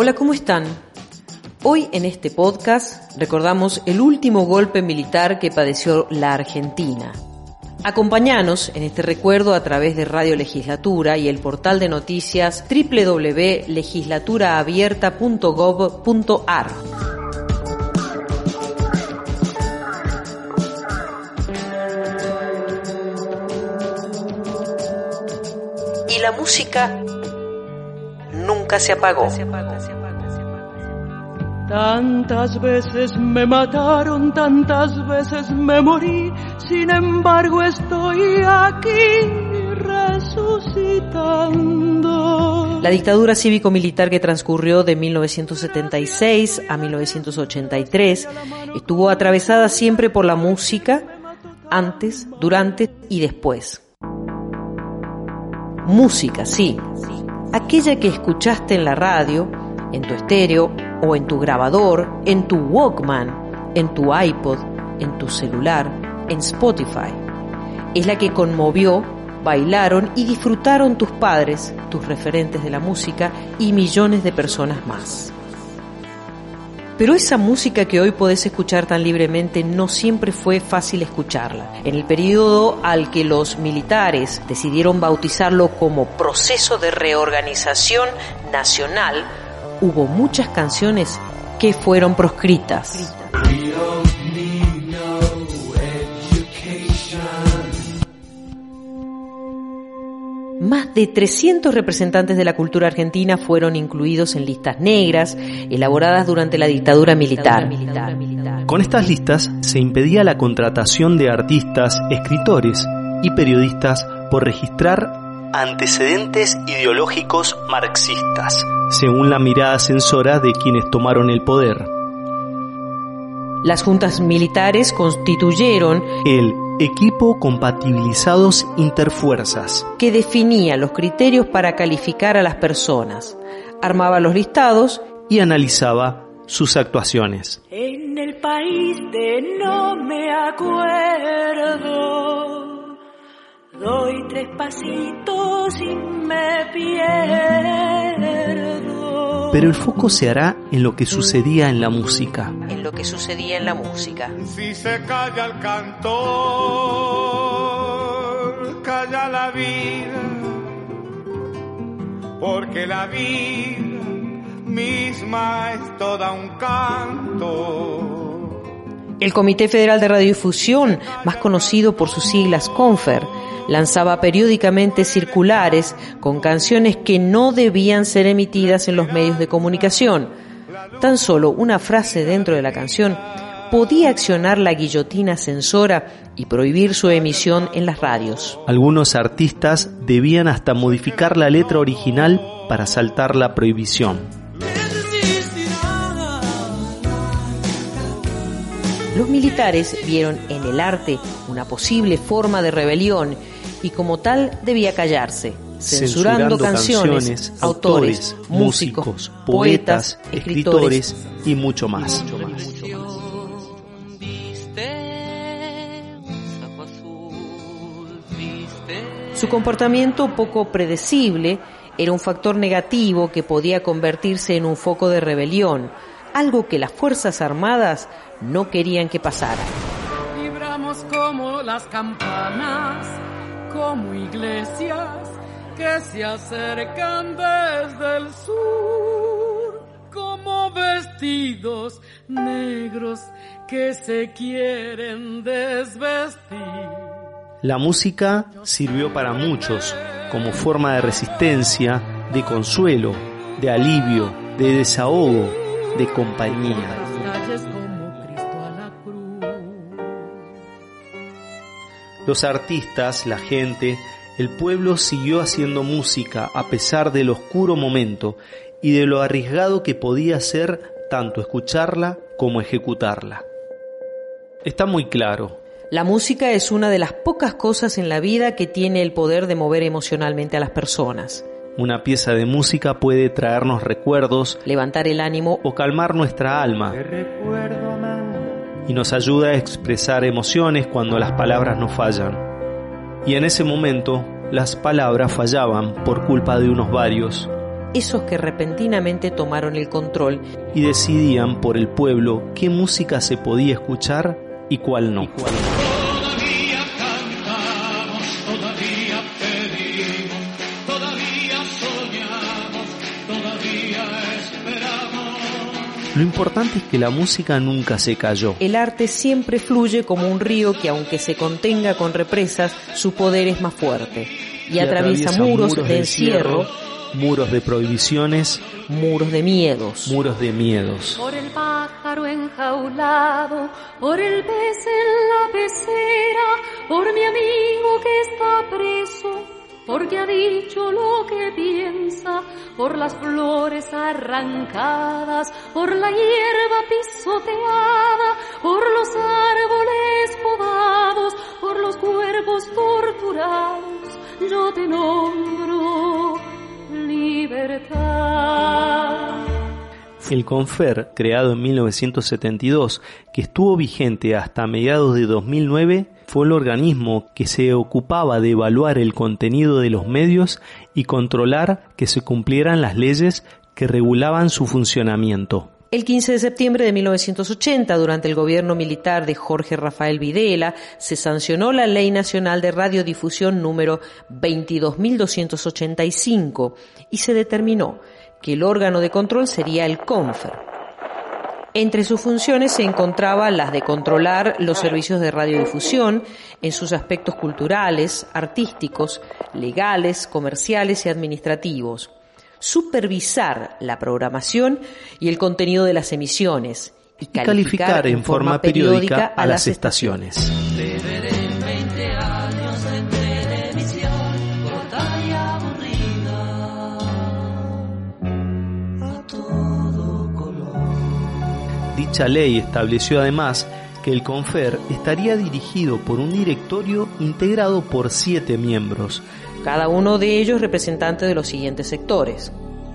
Hola, ¿cómo están? Hoy en este podcast recordamos el último golpe militar que padeció la Argentina. Acompáñanos en este recuerdo a través de Radio Legislatura y el portal de noticias www.legislaturabierta.gov.ar. Y la música nunca se apagó. Tantas veces me mataron, tantas veces me morí, sin embargo estoy aquí resucitando. La dictadura cívico-militar que transcurrió de 1976 a 1983 estuvo atravesada siempre por la música, antes, durante y después. Música, sí. Aquella que escuchaste en la radio, en tu estéreo o en tu grabador, en tu Walkman, en tu iPod, en tu celular, en Spotify. Es la que conmovió, bailaron y disfrutaron tus padres, tus referentes de la música y millones de personas más. Pero esa música que hoy podés escuchar tan libremente no siempre fue fácil escucharla. En el periodo al que los militares decidieron bautizarlo como proceso de reorganización nacional, hubo muchas canciones que fueron proscritas. Más de 300 representantes de la cultura argentina fueron incluidos en listas negras elaboradas durante la dictadura militar. Con estas listas se impedía la contratación de artistas, escritores y periodistas por registrar antecedentes ideológicos marxistas, según la mirada censora de quienes tomaron el poder. Las juntas militares constituyeron el Equipo Compatibilizados Interfuerzas, que definía los criterios para calificar a las personas, armaba los listados y analizaba sus actuaciones. En el país de no me acuerdo, doy tres pasitos y me pierdo. Pero el foco se hará en lo que sucedía en la música. en lo que sucedía en la música. Si se calla el cantor, calla la vida, porque la vida misma es toda un canto. El Comité Federal de Radiodifusión, más conocido por sus siglas CONFER, lanzaba periódicamente circulares con canciones que no debían ser emitidas en los medios de comunicación. Tan solo una frase dentro de la canción podía accionar la guillotina censora y prohibir su emisión en las radios. Algunos artistas debían hasta modificar la letra original para saltar la prohibición. Los militares vieron en el arte una posible forma de rebelión y como tal debía callarse, censurando, canciones, autores, músicos, poetas, escritores y mucho más. Su comportamiento poco predecible era un factor negativo que podía convertirse en un foco de rebelión, algo que las Fuerzas Armadas no querían que pasara. Vibramos como las campanas, como iglesias que se acercan desde el sur, como vestidos negros que se quieren desvestir. La música sirvió para muchos como forma de resistencia, de consuelo, de alivio, de desahogo, de compañía. Los artistas, la gente, el pueblo siguió haciendo música a pesar del oscuro momento y de lo arriesgado que podía ser tanto escucharla como ejecutarla. Está muy claro, La música es una de las pocas cosas en la vida que tiene el poder de mover emocionalmente a las personas, una pieza de música puede traernos recuerdos levantar el ánimo o calmar nuestra alma y nos ayuda a expresar emociones cuando las palabras no fallan. Y en ese momento las palabras fallaban por culpa de unos varios esos que repentinamente tomaron el control y decidían por el pueblo qué música se podía escuchar y cuál no. Todavía Lo importante es que la música nunca se cayó. El arte siempre fluye como un río que aunque se contenga con represas, su poder es más fuerte y, atraviesa, muros, de encierro, muros de prohibiciones, muros de miedos. muros de miedos. Por el pájaro enjaulado, por el pez en la pecera, por mi amigo que está preso, porque ha dicho lo que piensa, por las flores arrancadas, por la hierba pisoteada, por los árboles podados, por los cuerpos torturados, yo te nombro libertad. El CONFER, creado en 1972, que estuvo vigente hasta mediados de 2009, fue el organismo que se ocupaba de evaluar el contenido de los medios y controlar que se cumplieran las leyes que regulaban su funcionamiento. El 15 de septiembre de 1980, durante el gobierno militar de Jorge Rafael Videla, se sancionó la Ley Nacional de Radiodifusión número 22.285 y se determinó que el órgano de control sería el CONFER. Entre sus funciones se encontraban las de controlar los servicios de radiodifusión en sus aspectos culturales, artísticos, legales, comerciales y administrativos supervisar la programación y el contenido de las emisiones y Y calificar en forma periódica a las estaciones. Dicha ley estableció además que el CONFER estaría dirigido por un directorio integrado por siete miembros, cada uno de ellos representante de los siguientes sectores.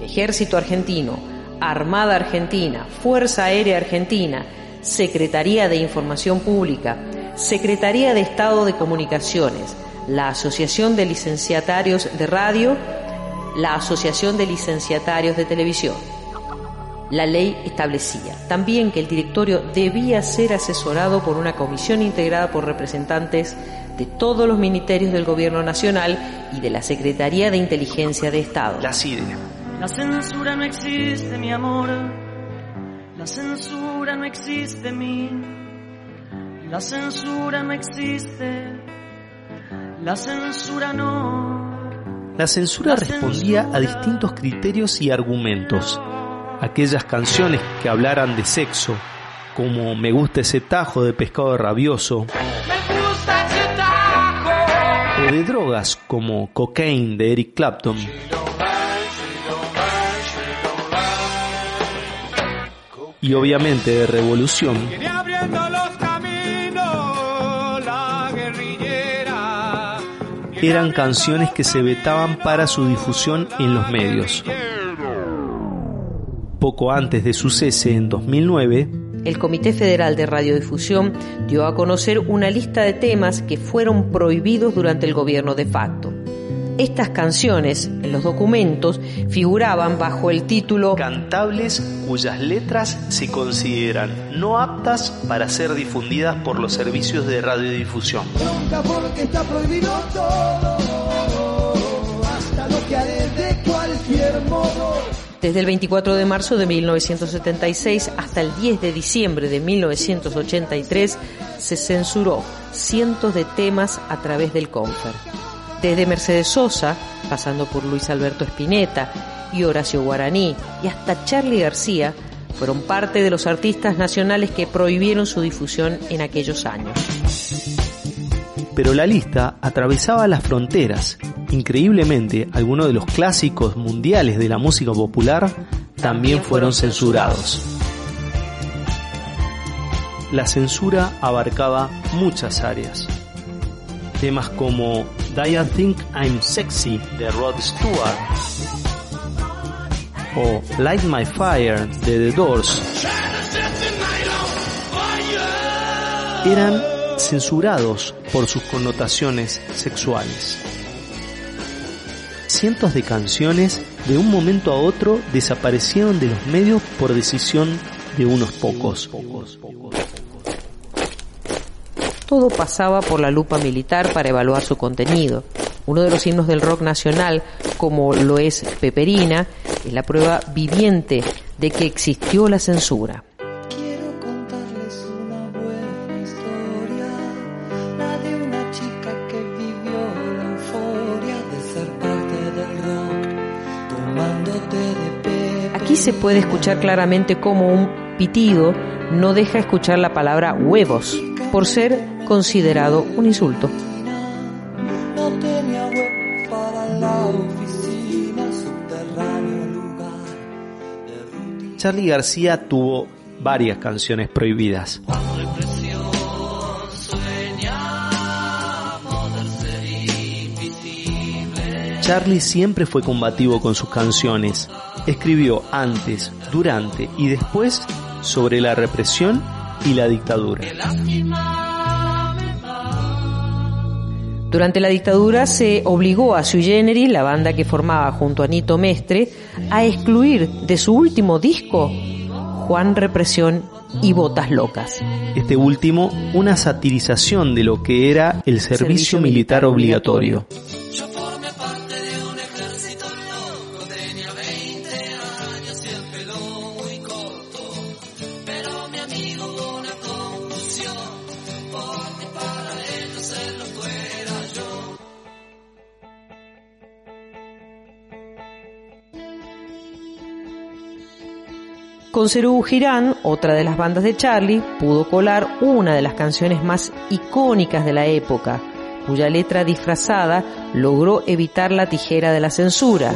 Ejército Argentino, Armada Argentina, Fuerza Aérea Argentina, Secretaría de Información Pública, Secretaría de Estado de Comunicaciones, la Asociación de Licenciatarios de Radio, la Asociación de Licenciatarios de Televisión. La ley establecía también que el directorio debía ser asesorado por una comisión integrada por representantes de todos los ministerios del Gobierno Nacional y de la Secretaría de Inteligencia de Estado. la CIDE. La censura no existe, mi amor. La censura no existe, mi. La censura no existe. La censura no. La censura respondía a distintos criterios y argumentos. Aquellas canciones que hablaran de sexo, como Me gusta ese tajo de pescado rabioso, o de drogas como Cocaine de Eric Clapton, y obviamente de revolución, eran canciones que se vetaban para su difusión en los medios. Poco antes de su cese en 2009, El Comité Federal de Radiodifusión dio a conocer una lista de temas que fueron prohibidos durante el gobierno de facto. Estas canciones, en los documentos, figuraban bajo el título cantables cuyas letras se consideran no aptas para ser difundidas por los servicios de radiodifusión. Nunca porque está prohibido todo, hasta lo que haré de cualquier modo. Desde el 24 de marzo de 1976 hasta el 10 de diciembre de 1983 se censuró cientos de temas a través del Confer. Desde Mercedes Sosa, pasando por Luis Alberto Spinetta y Horacio Guaraní y hasta Charlie García, fueron parte de los artistas nacionales que prohibieron su difusión en aquellos años. Pero la lista atravesaba las fronteras. Increíblemente, algunos de los clásicos mundiales de la música popular también fueron censurados. La censura abarcaba muchas áreas. Temas como Do I Think I'm Sexy de Rod Stewart o Light My Fire de The Doors eran censurados por sus connotaciones sexuales. cientos de canciones de un momento a otro desaparecieron de los medios por decisión de unos pocos. Todo pasaba por la lupa militar para evaluar su contenido. Uno de los himnos del rock nacional, como lo es Peperina, es la prueba viviente de que existió la censura. Puede escuchar claramente cómo un pitido no deja escuchar la palabra huevos, por ser considerado un insulto. Charlie García tuvo varias canciones prohibidas. Charlie siempre fue combativo con sus canciones. Escribió antes, durante y después sobre la represión y la dictadura. Durante la dictadura se obligó a Sui Generis, la banda que formaba junto a Nito Mestre, a excluir de su último disco Juan Represión y Botas Locas. Este último, una satirización de lo que era el servicio, Servicio militar militar obligatorio. Con Cerú Girán, otra de las bandas de Charlie, pudo colar una de las canciones más icónicas de la época, cuya letra disfrazada logró evitar la tijera de la censura.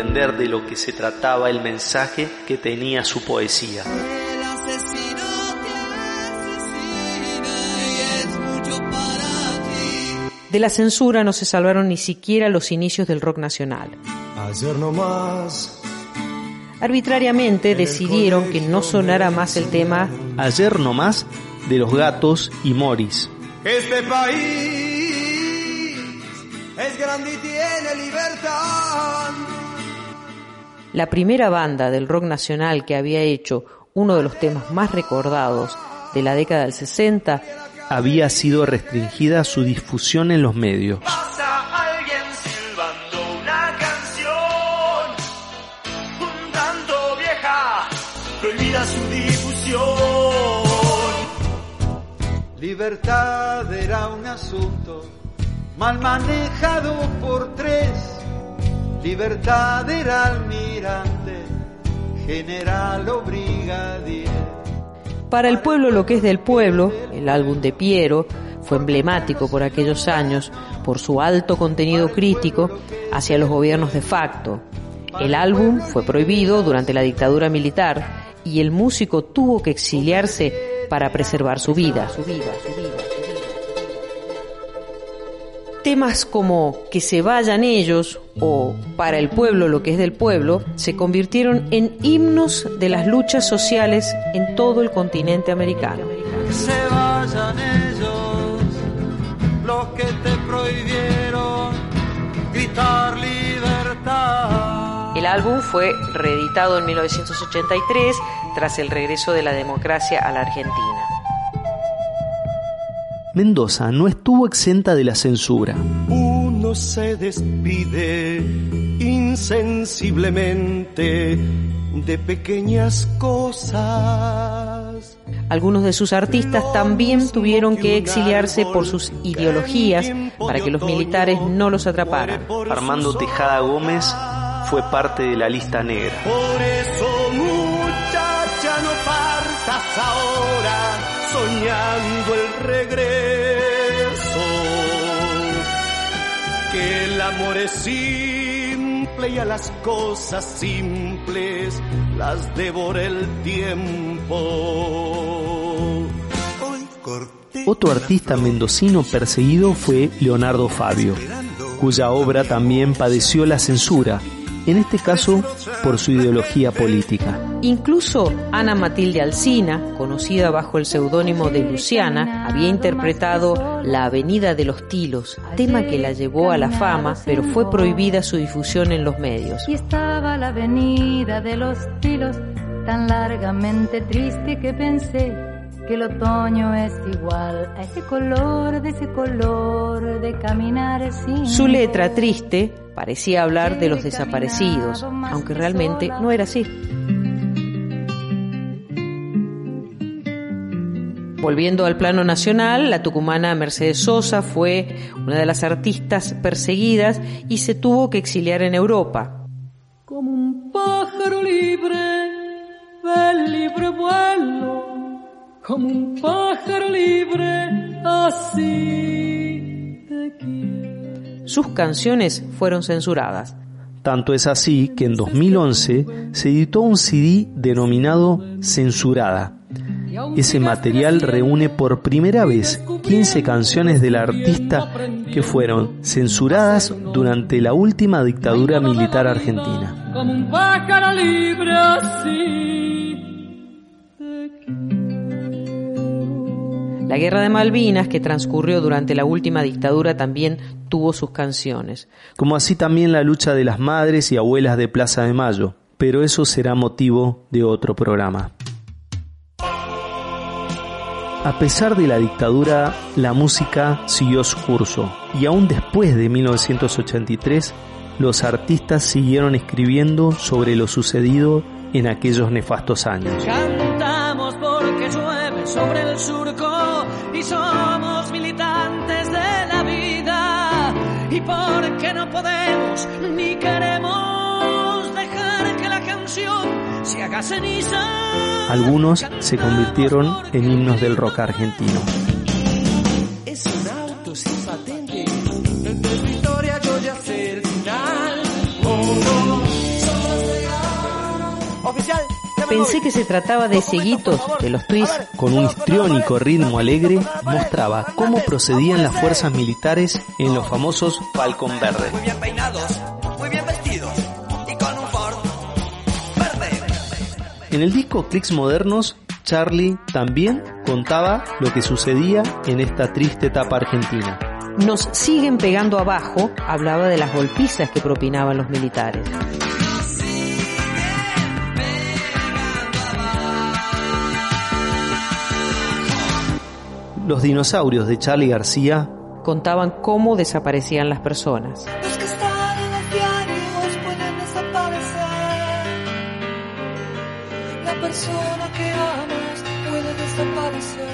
Entender de lo que se trataba el mensaje que tenía su poesía. El asesino te asesina y es mucho para ti. De la censura no se salvaron ni siquiera los inicios del rock nacional. Ayer nomás Arbitrariamente decidieron que no sonara más el tema Ayer nomás de los gatos y Morris. Este país es grande y tiene libertad. La primera banda del rock nacional que había hecho uno de los temas más recordados de la década del 60 Había sido restringida su difusión en los medios. Su difusión. Libertad era un asunto mal manejado por tres. Libertad era almirante, general o. Para el pueblo lo que es del pueblo, el álbum de Piero, fue emblemático por aquellos años por su alto contenido crítico hacia los gobiernos de facto. El álbum fue prohibido durante la dictadura militar y el músico tuvo que exiliarse para preservar su vida. Temas como Que se vayan ellos o Para el pueblo lo que es del pueblo se convirtieron en himnos de las luchas sociales en todo el continente americano. Que se vayan ellos, los que te prohibieron gritar libertad. El álbum fue reeditado en 1983 tras el regreso de la democracia a la Argentina. Mendoza no estuvo exenta de la censura. Uno se despide insensiblemente de pequeñas cosas. Algunos de sus artistas también tuvieron que exiliarse por sus ideologías para que los militares no los atraparan. Armando Tejada Gómez fue parte de la lista negra. Por eso, muchacha, no partas ahora soñando el regreso. Que el amor es simple y a las cosas simples las devora el tiempo. Otro artista mendocino perseguido fue Leonardo Fabio. cuya obra también padeció la censura, en este caso por su ideología política. Incluso Ana Matilde Alsina, conocida bajo el seudónimo de Luciana, había interpretado La Avenida de los Tilos, tema que la llevó a la fama, pero fue prohibida su difusión en los medios. Y estaba la Avenida de los Tilos, tan largamente triste que pensé que el otoño es igual a ese color, de ese color de caminar sin... Su letra triste parecía hablar de los desaparecidos, aunque realmente no era así. Volviendo al plano nacional, la tucumana Mercedes Sosa fue una de las artistas perseguidas y se tuvo que exiliar en Europa. Como un pájaro libre, del libre vuelo, como un pájaro libre, así te quiero. Sus canciones fueron censuradas. Tanto es así que en 2011 se editó un CD denominado Censurada. Ese material reúne por primera vez 15 canciones del artista que fueron censuradas durante la última dictadura militar argentina. Como un pájaro libre, así La guerra de Malvinas, que transcurrió durante la última dictadura, también tuvo sus canciones. Como así también la lucha de las madres y abuelas de Plaza de Mayo, pero eso será motivo de otro programa. A pesar de la dictadura, la música siguió su curso y aún después de 1983, los artistas siguieron escribiendo sobre lo sucedido en aquellos nefastos años. Cantamos porque llueve sobre el surco y somos militantes de la vida y porque no podemos ni queremos dejar que la canción se haga ceniza. Algunos se convirtieron en himnos del rock argentino. Pensé que se trataba de seguitos de los twists. Con un histriónico ritmo alegre, mostraba cómo procedían las fuerzas militares en los famosos Falcon Verde. muy bien peinados, muy bien vestidos y con un Ford verde. En el disco Clicks Modernos, Charlie también contaba lo que sucedía en esta triste etapa argentina. Nos siguen pegando abajo, hablaba de las golpizas que propinaban los militares. Los dinosaurios de Charlie García Contaban cómo desaparecían las personas. Los que están en los diarios pueden desaparecer. La persona que amas puede desaparecer.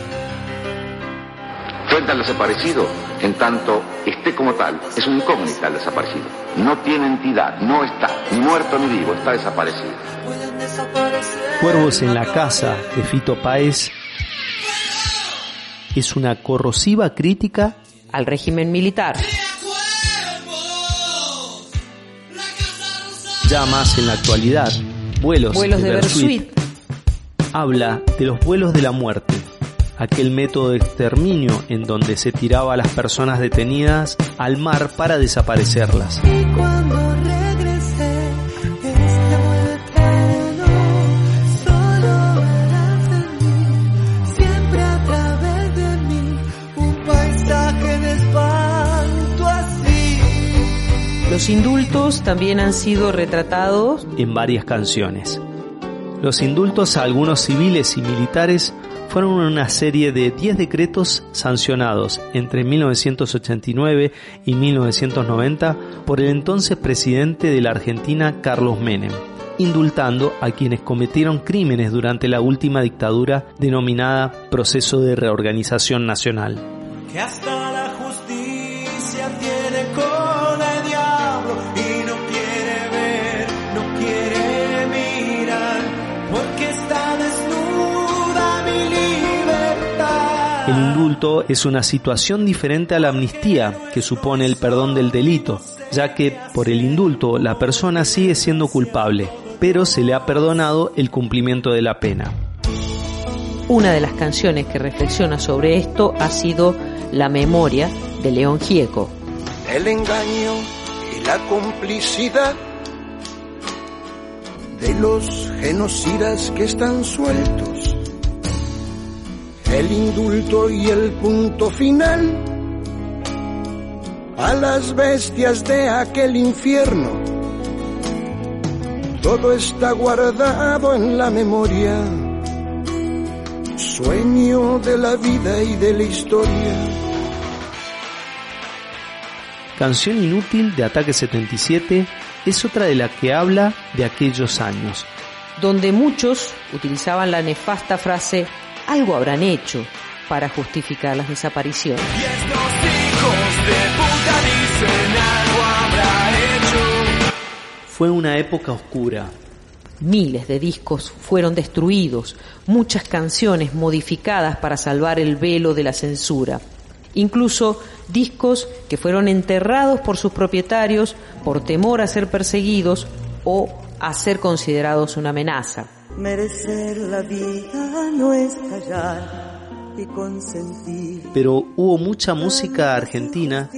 Cuenta el desaparecido, en tanto esté como tal, es un incógnita el desaparecido. No tiene entidad, no está, ni muerto ni vivo, está desaparecido. Pueden desaparecer. Cuervos en la casa de Fito Páez es una corrosiva crítica Al régimen militar. ya más en la actualidad. Vuelos, Vuelos de Bersuit Bersuit. habla de los vuelos de la muerte, aquel método de exterminio en donde se tiraba a las personas detenidas al mar para desaparecerlas. Y Los indultos también han sido retratados en varias canciones. Los indultos a algunos civiles y militares fueron una serie de 10 decretos sancionados entre 1989 y 1990 por el entonces presidente de la Argentina Carlos Menem, indultando a quienes cometieron crímenes durante la última dictadura denominada Proceso de Reorganización Nacional. que hasta es una situación diferente a la amnistía, que supone el perdón del delito, ya que por el indulto la persona sigue siendo culpable, pero se le ha perdonado el cumplimiento de la pena. Una de las canciones que reflexiona sobre esto ha sido La memoria de León Gieco. el engaño y la complicidad de los genocidas que están sueltos, el indulto y el punto final a las bestias de aquel infierno. Todo está guardado en la memoria, sueño de la vida y de la historia. Canción Inútil de Ataque 77 es otra de la que habla de aquellos años. Donde muchos utilizaban la nefasta frase algo habrán hecho para justificar las desapariciones. Y estos hijos de puta dicen algo habrá hecho. Fue una época oscura. Miles de discos fueron destruidos, muchas canciones modificadas para salvar el velo de la censura. Incluso discos que fueron enterrados por sus propietarios por temor a ser perseguidos o a ser considerados una amenaza. Merecer la vida no es callar y consentir. Pero hubo mucha música argentina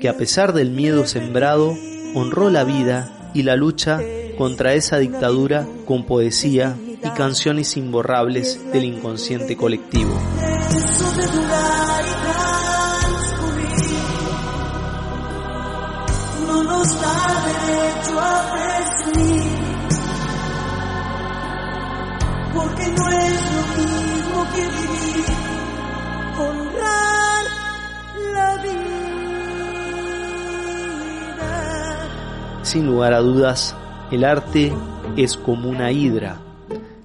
que a pesar del miedo sembrado, honró la vida y la lucha contra esa dictadura con poesía y canciones imborrables del inconsciente colectivo. Eso de durar y transcurrir no nos da derecho a presumir, porque no es lo mismo que vivir, honrar la vida. Sin lugar a dudas, el arte es como una hidra,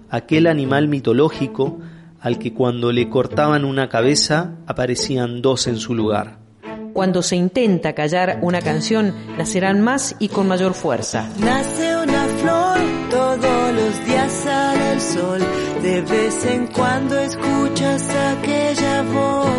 aquel animal mitológico al que cuando le cortaban una cabeza aparecían dos en su lugar. Cuando se intenta callar una canción, nacerán más y con mayor fuerza. Nace una flor, todos los días sale el sol, de vez en cuando escuchas aquella voz.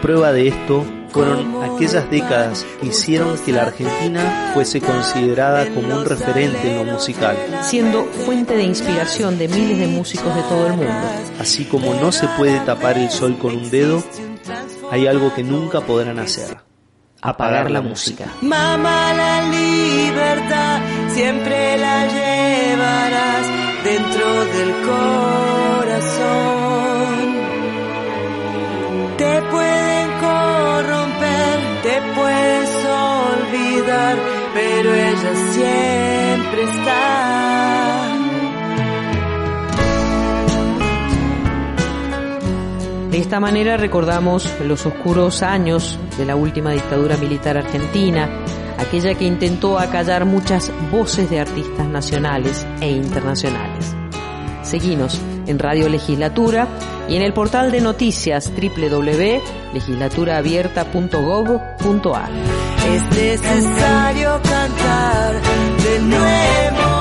Prueba de esto fueron aquellas décadas que hicieron que la Argentina fuese considerada como un referente en lo musical, siendo fuente de inspiración de miles de músicos de todo el mundo. así como no se puede tapar el sol con un dedo, hay algo que nunca podrán hacer, apagar la música. Mamá, la libertad siempre la llevarás dentro del corazón. Te pueden corromper, te puedes olvidar, pero ella siempre está. De esta manera recordamos los oscuros años de la última dictadura militar argentina, aquella que intentó acallar muchas voces de artistas nacionales e internacionales. Seguinos en Radio Legislatura y en el portal de noticias www.legislaturabierta.gov.ar. Es necesario cantar de nuevo.